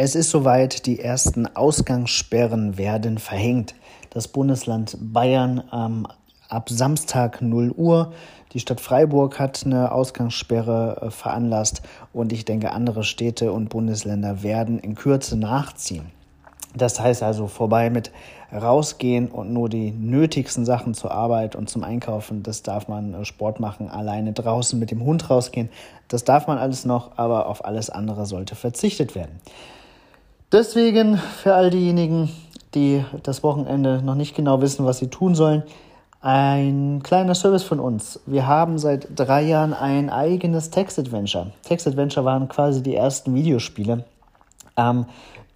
Es ist soweit, die ersten Ausgangssperren werden verhängt. Das Bundesland Bayern ähm, ab Samstag 0 Uhr. Die Stadt Freiburg hat eine Ausgangssperre äh, veranlasst und ich denke, andere Städte und Bundesländer werden in Kürze nachziehen. Das heißt also vorbei mit rausgehen und nur die nötigsten Sachen zur Arbeit und zum Einkaufen, das darf man äh, Sport machen, alleine draußen mit dem Hund rausgehen, das darf man alles noch, aber auf alles andere sollte verzichtet werden. Deswegen für all diejenigen, die das Wochenende noch nicht genau wissen, was sie tun sollen, ein kleiner Service von uns. Wir haben seit drei Jahren ein eigenes Text-Adventure. Text-Adventure waren quasi die ersten Videospiele, ähm,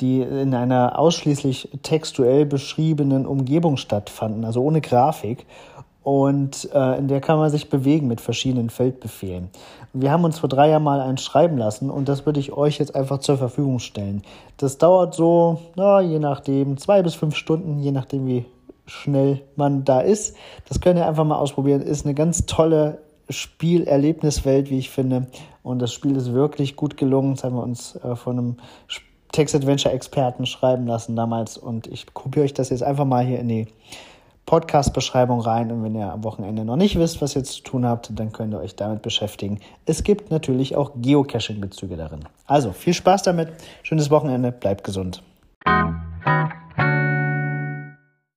die in einer ausschließlich textuell beschriebenen Umgebung stattfanden, also ohne Grafik und äh, in der kann man sich bewegen mit verschiedenen Feldbefehlen. Wir haben uns vor drei Jahren mal eins schreiben lassen und das würde ich euch jetzt einfach zur Verfügung stellen. Das dauert so, na, je nachdem, zwei bis fünf Stunden, je nachdem, wie schnell man da ist. Das könnt ihr einfach mal ausprobieren. Ist eine ganz tolle Spielerlebniswelt, wie ich finde. Und das Spiel ist wirklich gut gelungen. Das haben wir uns äh, von einem Text-Adventure-Experten schreiben lassen damals. Und ich kopiere euch das jetzt einfach mal hier in die Podcast-Beschreibung rein. Und wenn ihr am Wochenende noch nicht wisst, was ihr zu tun habt, dann könnt ihr euch damit beschäftigen. Es gibt natürlich auch Geocaching-Bezüge darin. Also viel Spaß damit, schönes Wochenende, bleibt gesund.